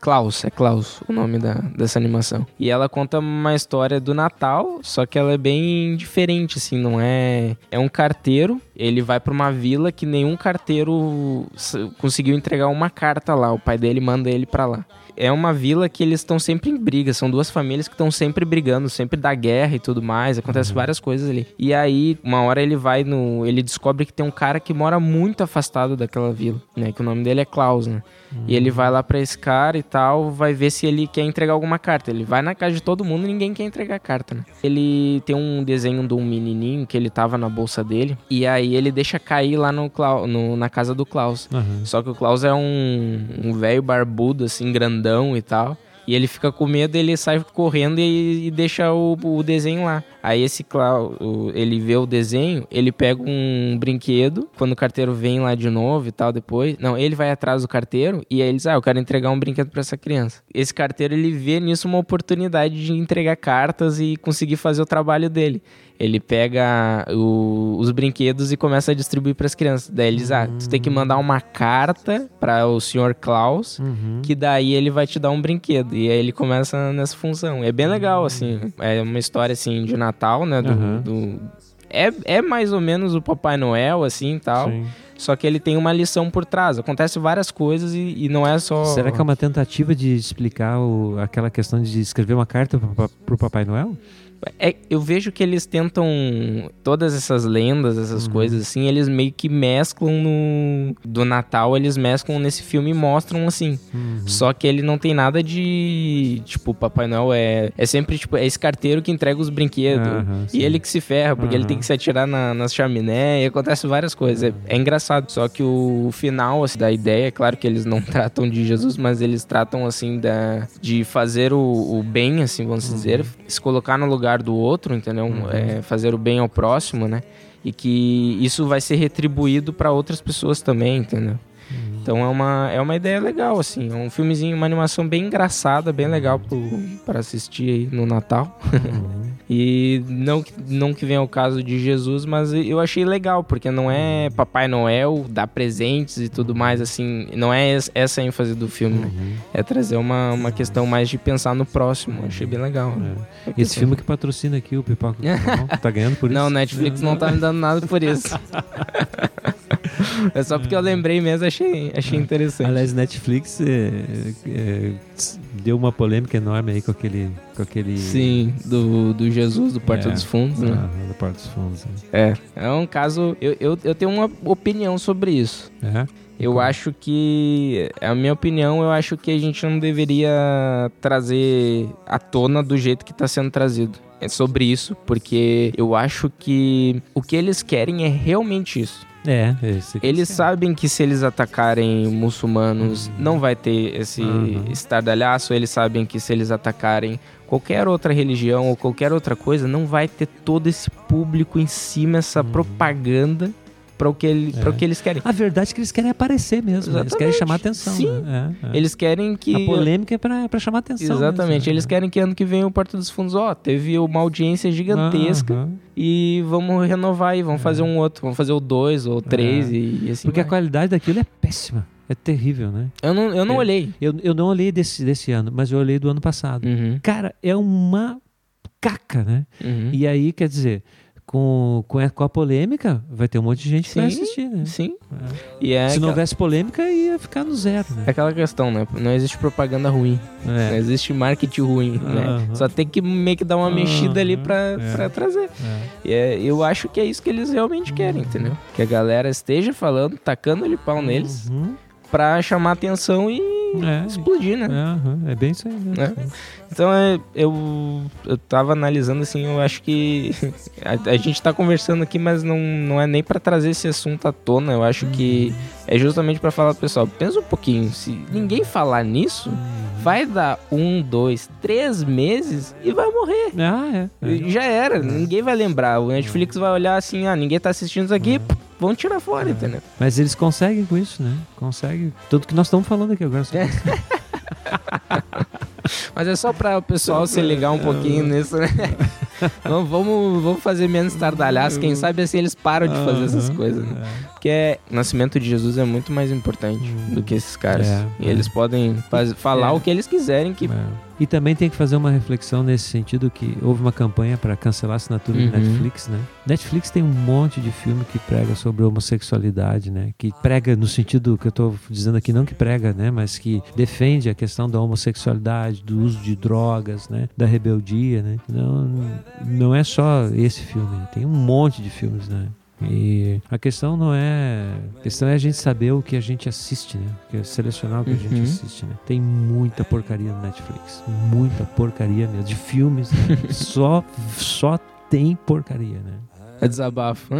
Klaus, é Klaus o nome da, dessa animação. E ela conta uma história do Natal, só que ela é bem diferente, assim, não é... É um carteiro, ele vai pra uma vila que nenhum carteiro conseguiu entregar uma carta lá, o pai dele manda ele pra lá. É uma vila que eles estão sempre em briga, são duas famílias que estão sempre brigando, sempre da guerra e tudo mais, acontece várias coisas ali. E aí, uma hora ele vai no... Ele descobre que tem um cara que mora muito afastado daquela vila, né? Que o nome dele é Klaus, né? E ele vai lá pra esse cara e tal, vai ver se ele quer entregar alguma carta. Ele vai na casa de todo mundo e ninguém quer entregar a carta, né? Ele tem um desenho de um menininho que ele tava na bolsa dele, e aí ele deixa cair lá no, Clau- no- na casa do Klaus. Aham. Só que o Klaus é um, um velho barbudo, assim, grandão e tal. E ele fica com medo, ele sai correndo e, e deixa o, o desenho lá. Aí esse Klaus, o- ele vê o desenho, ele pega um brinquedo, quando o carteiro vem lá de novo e tal, depois... Não, ele vai atrás do carteiro e aí ele diz, ah, eu quero entregar um brinquedo pra essa criança. Esse carteiro, ele vê nisso uma oportunidade de entregar cartas e conseguir fazer o trabalho dele. Ele pega o- os brinquedos e começa a distribuir para as crianças. Daí ele diz: Ah, tu tem que mandar uma carta para o senhor Klaus, Uhum. que daí ele vai te dar um brinquedo. E aí ele começa nessa função. É bem legal, assim. É uma história, assim, de Natal, né? Do, Aham. do- É, é mais ou menos o Papai Noel, assim, e tal. Sim. Só que ele tem uma lição por trás. Acontece várias coisas e, e não é só... Será que é uma tentativa de explicar o- aquela questão de escrever uma carta pro, pro Papai Noel? É, eu vejo que eles tentam todas essas lendas, essas coisas assim, eles meio que mesclam no do Natal, eles mesclam nesse filme e mostram assim. Só que ele não tem nada de tipo Papai Noel é é sempre tipo é esse carteiro que entrega os brinquedos sim. e ele que se ferra porque ele tem que se atirar na, nas chaminé e acontece várias coisas. É, é engraçado. Só que o final assim, da ideia, é claro que eles não [laughs] tratam de Jesus, mas eles tratam assim da de fazer o, o bem, assim vamos dizer, se colocar no lugar do outro, entendeu? É, fazer o bem ao próximo, né? E que isso vai ser retribuído para outras pessoas também, entendeu? Então é uma, é uma ideia legal, assim. É um filmezinho, uma animação bem engraçada, bem legal pro, pra assistir aí no Natal. [laughs] E não, que- não que venha o caso de Jesus, mas eu achei legal, porque não é Papai Noel dar presentes e tudo mais, assim. Não é es- essa a ênfase do filme, né? É trazer uma, uma questão mais de pensar no próximo. Achei bem legal. É. Esse filme que patrocina aqui o [laughs] Carvão, tá ganhando por isso? Não, Netflix não tá me dando nada por isso. [laughs] É só porque eu lembrei mesmo, achei, achei interessante. Aliás, Netflix é, é, deu uma polêmica enorme aí com aquele. Com aquele Sim, do, do Jesus, do Porta É. dos Fundos, né? Ah, da Porta dos Fundos. né? É. É um caso. Eu, eu, eu tenho uma opinião sobre isso. É. Eu Como? acho que. A minha opinião, eu acho que a gente não deveria trazer à tona do jeito que tá sendo trazido. É sobre isso, porque eu acho que o que eles querem é realmente isso. É, aqui Eles sabem que se eles atacarem muçulmanos, não vai ter esse Uhum. estardalhaço. Eles sabem que se eles atacarem qualquer outra religião ou qualquer outra coisa, não vai ter todo esse público em cima, essa propaganda para o, que ele, pra o. É. que eles querem. A verdade é que eles querem aparecer mesmo. né? Eles querem Exatamente. chamar atenção. Sim. né? É, é. Eles querem que. A polêmica é pra, pra chamar atenção. Exatamente, mesmo, eles né? querem que ano que vem o Porta dos Fundos, ó, teve uma audiência gigantesca e vamos renovar aí, vamos fazer um outro, vamos fazer o dois ou o três É. e, e assim. Porque a vai. qualidade daquilo é péssima. É terrível, né? Eu não, eu não É. olhei. Eu, eu não olhei desse, desse ano, mas eu olhei do ano passado. Uhum, Cara, é uma caca, né? uhum. E aí, quer dizer, com, com, a, com a polêmica, vai ter um monte de gente que vai Sim, assistir, né? Sim. E é, Se não houvesse polêmica, ia ficar no zero, é né? aquela questão, né? Não existe propaganda ruim. Não É. existe marketing ruim, né? Só tem que meio que dar uma mexida ali pra, é. pra trazer. É. E é, eu acho que é isso que eles realmente querem, entendeu? Que a galera esteja falando, tacando-lhe pau neles, Uhum. Pra chamar atenção e É. explodir, né? É, é bem isso aí mesmo. É. Então é, eu, eu tava analisando assim, eu acho que [laughs] a, a gente tá conversando aqui, mas não, não é nem pra trazer esse assunto à tona. Eu acho que é justamente pra falar pro pessoal, pensa um pouquinho, se ninguém falar nisso, vai dar um, dois, três meses e vai morrer. Ah, é. é. Já era, ninguém vai lembrar. O Netflix vai olhar assim, ah, ninguém tá assistindo isso aqui, pff, vamos tirar fora, entendeu? Mas eles conseguem com isso, né? Conseguem. Tudo que nós estamos falando aqui agora. só- [laughs] Mas é só pra o pessoal se ligar um pouquinho [laughs] nisso, né? vamos, vamos, vamos fazer menos tardalhaço. Quem sabe assim eles param de fazer essas coisas, né? é. Porque é- o nascimento de Jesus é muito mais importante do que esses caras. É, e é. eles podem faz- falar É. o que eles quiserem que. E também tem que fazer uma reflexão nesse sentido que houve uma campanha para cancelar a assinatura Uhum. do Netflix, né? Netflix tem um monte de filme que prega sobre homossexualidade, né? Que prega no sentido que eu tô dizendo aqui, não que prega, né? Mas que defende a questão da homossexualidade, do uso de drogas, né? Da rebeldia, né? Não, não é só esse filme, tem um monte de filmes, né? E a questão não é. A questão é a gente saber o que a gente assiste, né? Que é selecionar o que a gente Uhum. assiste, né? Tem muita porcaria no Netflix. Muita porcaria mesmo. De filmes, né? [laughs] só, só tem porcaria, né? É desabafo.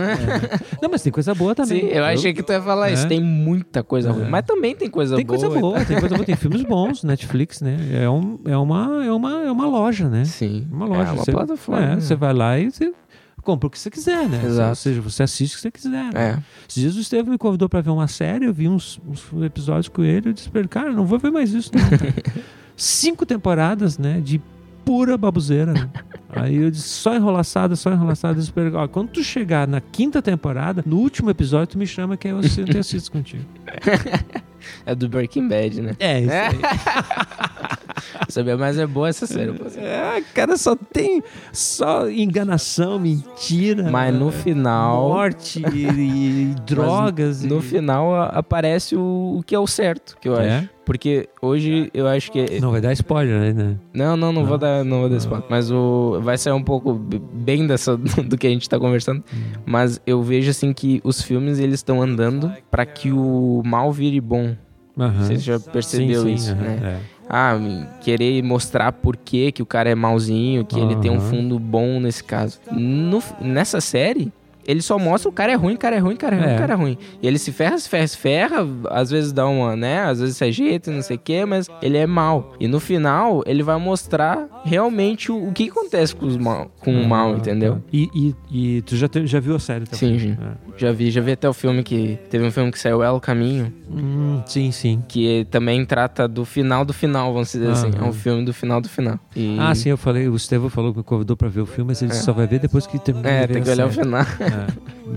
Não, mas tem coisa boa também. Sim, eu achei que tu ia falar isso. É. Tem muita coisa É. ruim. Mas também tem coisa Tem boa. coisa boa, tem coisa boa, tem filmes bons, Netflix, né? É, um, é, uma, é, uma, é uma loja, né? Sim. Uma loja. É uma você, plataforma. É, né? você vai lá e você compra o que você quiser, né? Exato. Ou seja, você assiste o que você quiser. né? É. Esses dias o Estevam me convidou pra ver uma série, eu vi uns, uns episódios com ele, eu disse pra ele, cara, não vou ver mais isso não. [laughs] Cinco temporadas, né, de pura babuzeira. né? Aí eu disse, só enrolaçada, só enrolaçada. Eu disse pra ele, ó, quando tu chegar na quinta temporada, no último episódio, tu me chama que eu sento e assisto contigo. [laughs] É do Breaking Bad, né? É, isso É. aí. [laughs] Saber mais é boa essa série. É, cara, só tem só enganação, mentira. Mas no final. Morte e, e [laughs] drogas. No e... final a- aparece o, o que é o certo, que eu É? acho. Porque hoje eu acho que. Não vai dar spoiler, né? Não, não, não, Não? vou dar, não vou dar spoiler. Mas o vai sair um pouco bem dessa [laughs] do que a gente tá conversando. Hum. Mas eu vejo assim que os filmes eles estão andando pra que o mal vire bom. Aham. Você já percebeu Sim, sim, isso, aham, né? é. Ah, querer mostrar por que, que o cara é malzinho, que ele tem um fundo bom nesse caso. No- nessa série, ele só mostra o cara é ruim, o cara é ruim, o cara é ruim, É. o cara é ruim. E ele se ferra, se ferra, se ferra, às vezes dá uma, né? Às vezes se ajeita, não sei o quê, mas ele é mal. E no final, ele vai mostrar realmente o, o que acontece com, os mal, com o mal, entendeu? E, e, e tu já, te- já viu a série também? Sim, sim. É. Já vi, já vi até o filme que. Teve um filme que saiu El Caminho, Hum, sim, sim. que também trata do final do final, vamos dizer assim. É um filme do final do final. E- Ah, sim, eu falei, o Estevão falou que me convidou pra ver o filme, mas ele só vai ver depois que terminar É, tem que olhar o final. É,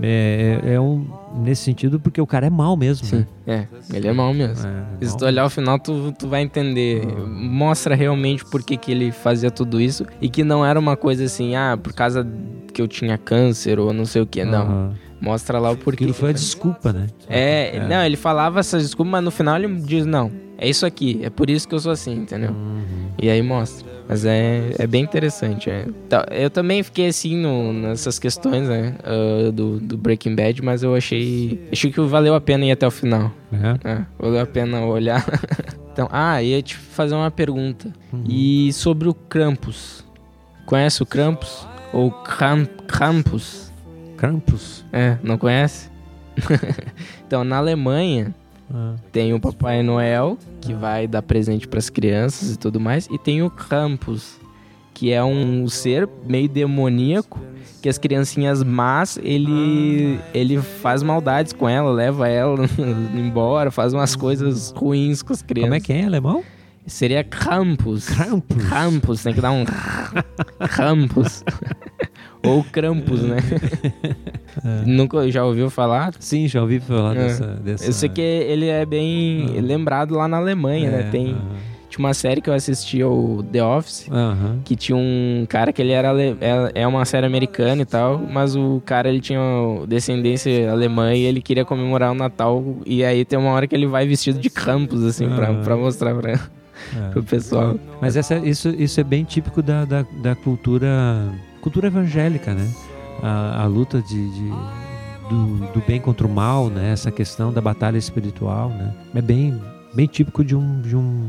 é, é um, nesse sentido, porque o cara é mal mesmo. Sim, Né? é, ele é mal mesmo. É, E se tu olhar o final, tu, tu vai entender. Mostra realmente por que, que ele fazia tudo isso. E que não era uma coisa assim, ah, por causa que eu tinha câncer ou não sei o que. Não. Aham. Mostra lá o porquê. Aquilo foi a desculpa, né? É, É. não, ele falava essas desculpas, mas no final ele diz, não, é isso aqui, é por isso que eu sou assim, entendeu? Uhum. E aí mostra. Mas é, é bem interessante. é. Tá, Eu também fiquei assim no- nessas questões, né, ah, do, do Breaking Bad, mas eu achei, achei que valeu a pena ir até o final. É. É, valeu a pena olhar. [laughs] então, ah, ia te fazer uma pergunta. Uhum. E sobre o Krampus? Conhece o Krampus? Ou Kram, Krampus? Krampus. É, não conhece? [laughs] então, na Alemanha Ah. tem o Papai Noel, que vai dar presente para as crianças e tudo mais, e tem o Krampus, que é um ser meio demoníaco, que as criancinhas más, ele ele faz maldades com ela, leva ela [laughs] embora, faz umas coisas ruins com as crianças. Como é que é em alemão? Seria Krampus. Krampus. Krampus, tem que dar um Krampus. [laughs] Ou Krampus, né? Nunca já ouviu falar? Sim, já ouvi falar É. dessa, dessa... Eu sei que ele é bem lembrado lá na Alemanha, né? É, Tem aham. tinha uma série que eu assisti, o The Office, Aham. que tinha um cara que ele era ale- é, é uma série americana e tal, mas o cara ele tinha descendência alemã e ele queria comemorar o Natal e aí tem uma hora que ele vai vestido de Krampus assim pra, Ah. pra mostrar pra, É. pro pessoal. Mas essa, isso, isso é bem típico da, da, da cultura cultura evangélica, né? A, a luta de, de- do, do bem contra o mal, né? Essa questão da batalha espiritual, né? É bem, bem típico de um, de um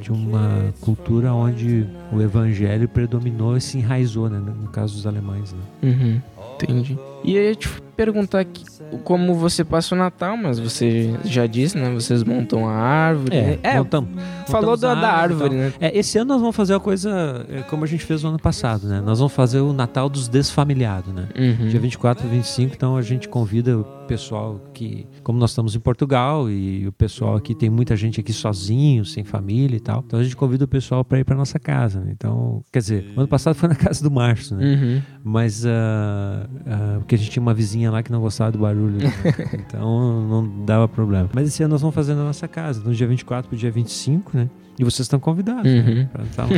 de uma cultura onde o evangelho predominou e se enraizou, né? No caso dos alemães, né? Uhum, entendi. E eu ia te perguntar aqui, como você passa o Natal, mas você já disse, né? Vocês montam a árvore. né? É, montam- falou montamos da, a da árvore, né? É, esse ano nós vamos fazer a coisa é, como a gente fez no ano passado, né? Nós vamos fazer o Natal dos desfamiliados, né? Uhum. Dia 24 e 25, então a gente convida o pessoal que, como nós estamos em Portugal e o pessoal aqui tem muita gente aqui sozinho, sem família e tal, então a gente convida o pessoal para ir para nossa casa. Né? Então, quer dizer, o ano passado foi na casa do Márcio, né? Uhum. Mas ah, ah, porque a gente tinha uma vizinha lá que não gostava do barulho, né? [laughs] então não dava problema. Mas esse ano nós vamos fazer na nossa casa, do dia 24 pro dia 25, né? E vocês estão convidados Uhum. né, pra estar lá.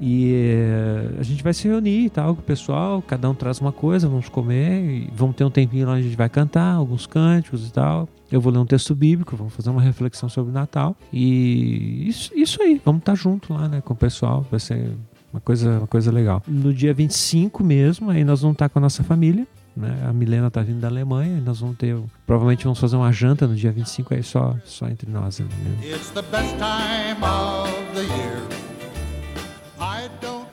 E eh, a gente vai se reunir e tal com o pessoal, cada um traz uma coisa, vamos comer e vamos ter um tempinho lá onde a gente vai cantar alguns cânticos e tal. Eu vou ler um texto bíblico, vamos fazer uma reflexão sobre o Natal. E isso, isso aí, vamos estar junto lá, né, com o pessoal, vai ser uma coisa, uma coisa legal. No dia 25 mesmo, aí nós vamos estar com a nossa família. Né? A Milena tá vindo da Alemanha, e nós vamos ter. Provavelmente vamos fazer uma janta no dia 25 aí só, só entre nós mesmo. It's the best time of the year. I don't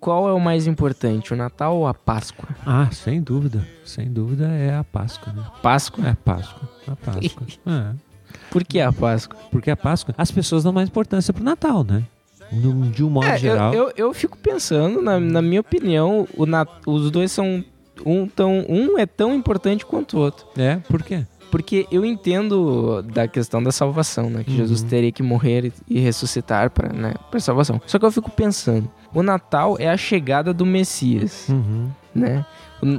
Qual é o mais importante, o Natal ou a Páscoa? Ah, sem dúvida. Sem dúvida é a Páscoa, né? Páscoa? É a Páscoa. A Páscoa. [laughs] É. Por que a Páscoa? Porque a Páscoa, as pessoas dão mais importância pro Natal, né? No- de um modo É, eu, geral. eu, eu fico pensando, na, na minha opinião, o Nat- os dois são. Um, tão, um é tão importante quanto o outro. É, por quê? Porque eu entendo da questão da salvação, né? Que Uhum. Jesus teria que morrer e, ressuscitar para né, pra salvação. Só que eu fico pensando, o Natal é a chegada do Messias, Uhum. né?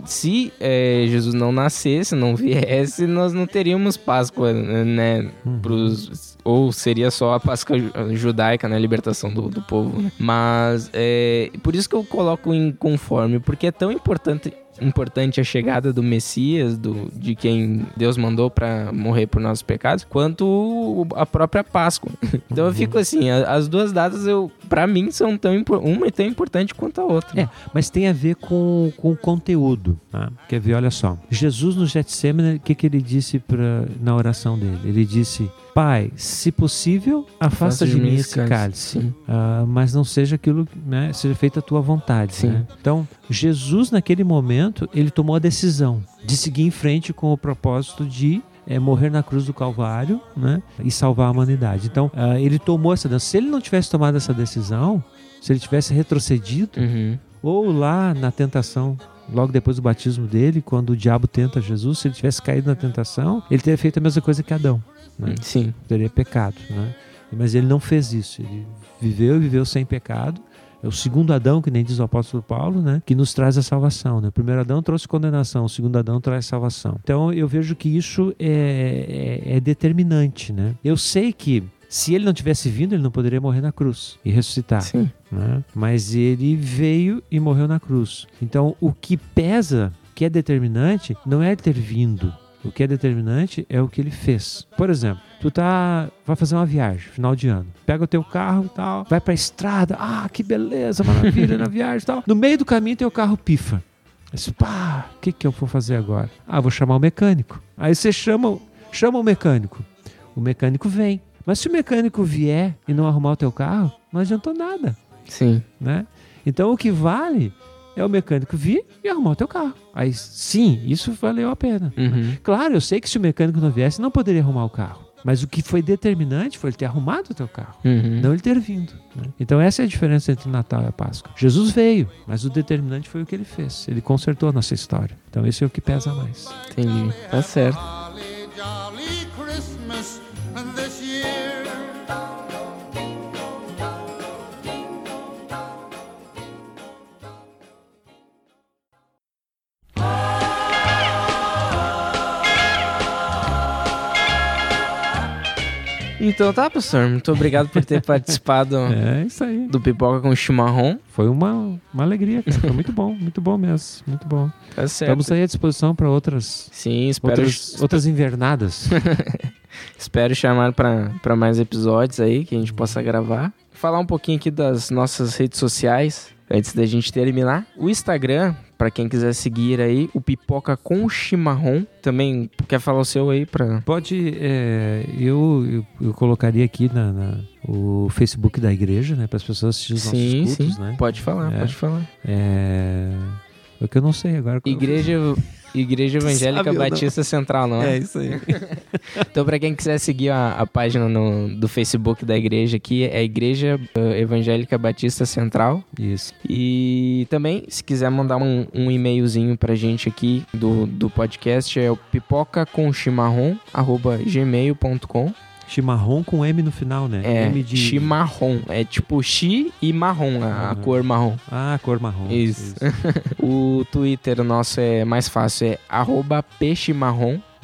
Se é, Jesus não nascesse, não viesse, nós não teríamos Páscoa, né? Uhum. Pros, ou seria só a Páscoa ju- judaica, né? A libertação do, do povo. né? Mas é por isso que eu coloco em conforme, porque é tão importante importante a chegada do Messias, do, de quem Deus mandou para morrer por nossos pecados, quanto a própria Páscoa. [laughs] Então eu fico assim, as duas datas eu, para mim são tão uma é tão importante quanto a outra. É, mas tem a ver com, com com o conteúdo. Tá? Quer ver? Olha só. Jesus no Getsemane, o que, que ele disse pra, na oração dele? Ele disse: Pai, se possível, afasta de, mim esse cálice. Sim. Ah, mas não seja aquilo, né? Seja feita a tua vontade. Né? Então, Jesus, naquele momento, ele tomou a decisão de seguir em frente com o propósito de é, morrer na cruz do Calvário né? e salvar a humanidade. Então, ah, ele tomou essa decisão. Se ele não tivesse tomado essa decisão, se ele tivesse retrocedido, Uhum. ou lá na tentação, logo depois do batismo dele, quando o diabo tenta Jesus, se ele tivesse caído na tentação, ele teria feito a mesma coisa que Adão. Né? Sim. teria pecado, né? Mas ele não fez isso. Ele viveu e viveu sem pecado. É o segundo Adão, que nem diz o apóstolo Paulo, né? Que nos traz a salvação. Né? O primeiro Adão trouxe condenação, o segundo Adão traz salvação. Então eu vejo que isso é, é- é determinante, né? Eu sei que se ele não tivesse vindo, ele não poderia morrer na cruz e ressuscitar Sim. Né? Mas ele veio e morreu na cruz. Então, o que pesa, que é determinante, não é ter vindo. O que é determinante é o que ele fez. Por exemplo, tu tá vai fazer uma viagem, final de ano. Pega o teu carro e tal, vai pra estrada. Ah, que beleza, maravilha [laughs] na viagem e tal. No meio do caminho teu carro pifa. Aí pá, o que que eu vou fazer agora? Ah, vou chamar o mecânico. Aí você chama, chama o mecânico. O mecânico vem. Mas se o mecânico vier e não arrumar o teu carro, não adiantou nada Sim. né? Então o que vale é o mecânico vir e arrumar o teu carro. Aí sim, isso valeu a pena. Uhum. Claro, eu sei que se o mecânico não viesse, não poderia arrumar o carro. Mas o que foi determinante foi ele ter arrumado o teu carro, Uhum. não ele ter vindo. né? Então essa é a diferença entre o Natal e a Páscoa. Jesus veio, mas o determinante foi o que ele fez. Ele consertou a nossa história. Então esse é o que pesa mais. Entendi. Tá certo. Então tá, professor. Muito obrigado por ter participado [laughs] É isso aí. do Pipoca com Chimarrão. Foi uma, uma alegria, cara. Foi muito bom, muito bom mesmo. Muito bom. Tá certo. Estamos aí à disposição para outras, Sim, espero, outras, outras invernadas. [laughs] espero chamar pra mais episódios aí que a gente possa gravar. Falar um pouquinho aqui das nossas redes sociais antes da gente terminar. O Instagram, pra quem quiser seguir aí, o Pipoca com Chimarrão. Também quer falar o seu aí pra. Pode, é, eu, eu, eu colocaria aqui na, na- o Facebook da igreja, né, para as pessoas assistirem os Sim, nossos cultos, sim. né? Pode falar, É. pode falar. É, é o que eu não sei agora. Igreja, Igreja Evangélica sabe? Batista Central, não é? isso aí. [laughs] Então, pra quem quiser seguir a, a página no- do Facebook da igreja aqui, é Igreja eh, Evangélica Batista Central. Isso. E também, se quiser mandar um, um e-mailzinho pra gente aqui do, do podcast, é o pipoca com chimarrão, arroba gmail.com. Chimarrão com M no final, né? É, M de... chimarrão. É tipo chi e marrom, a, a Uhum. cor marrom. Ah, cor marrom. Isso. [laughs] O Twitter nosso é mais fácil, é arroba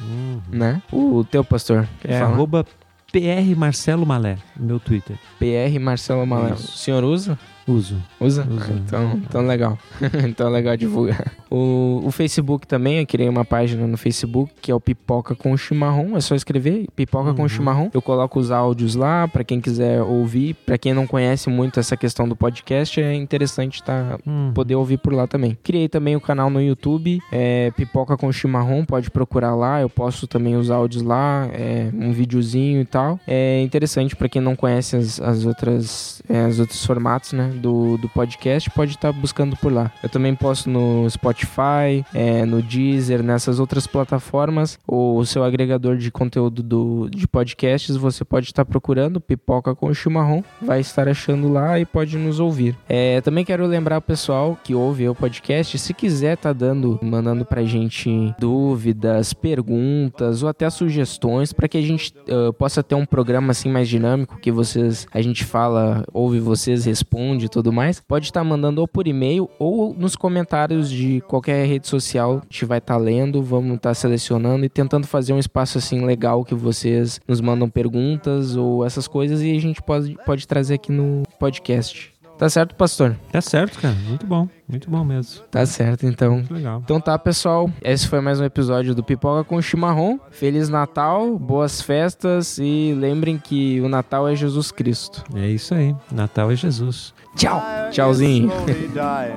Uhum. né? O teu pastor, É arroba PR Marcelo Malé, meu Twitter. PR Marcelo Maléu. Isso. O senhor usa? Uso. Usa? Usa. Ah, então, então legal. [laughs] então é legal divulgar. O, o Facebook também, eu criei uma página no Facebook que é o Pipoca com Chimarrão. É só escrever Pipoca com Uhum. Chimarrão. Eu coloco os áudios lá pra quem quiser ouvir. Pra quem não conhece muito essa questão do podcast, é interessante tá, Hum. poder ouvir por lá também. Criei também o canal no YouTube, é, Pipoca com Chimarrão, pode procurar lá, eu posto também os áudios lá, é, um videozinho e tal. É interessante pra quem não conhece as, as outras, é, os outros formatos, né, do, do podcast, pode estar buscando por lá. Eu também posto no Spotify, é, no Deezer, nessas outras plataformas, ou o seu agregador de conteúdo do, de podcasts, você pode estar procurando Pipoca com Chimarrão, vai estar achando lá e pode nos ouvir. É, também quero lembrar o pessoal que ouve o podcast, se quiser tá dando, mandando pra gente dúvidas, perguntas ou até sugestões para que a gente ah, possa ter um programa assim mais dinâmico que vocês a gente fala, ouve vocês, responde e tudo mais. Pode estar mandando ou por e-mail ou nos comentários de qualquer rede social, a gente vai estar lendo, vamos estar selecionando e tentando fazer um espaço assim legal que vocês nos mandam perguntas ou essas coisas e a gente pode, pode trazer aqui no podcast. Tá certo, pastor? Tá certo, cara. Muito bom. Muito bom mesmo. Tá certo, então. Muito legal. Então tá, pessoal. Esse foi mais um episódio do Pipoca com Chimarrão. Feliz Natal, boas festas e lembrem que o Natal é Jesus Cristo. É isso aí. Natal é Jesus. Tchau. Tchauzinho. Slowly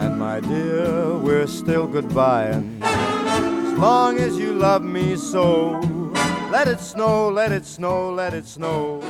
and my my dear, we're still goodbying. As long as you love me so, let it snow, let it snow, let it snow.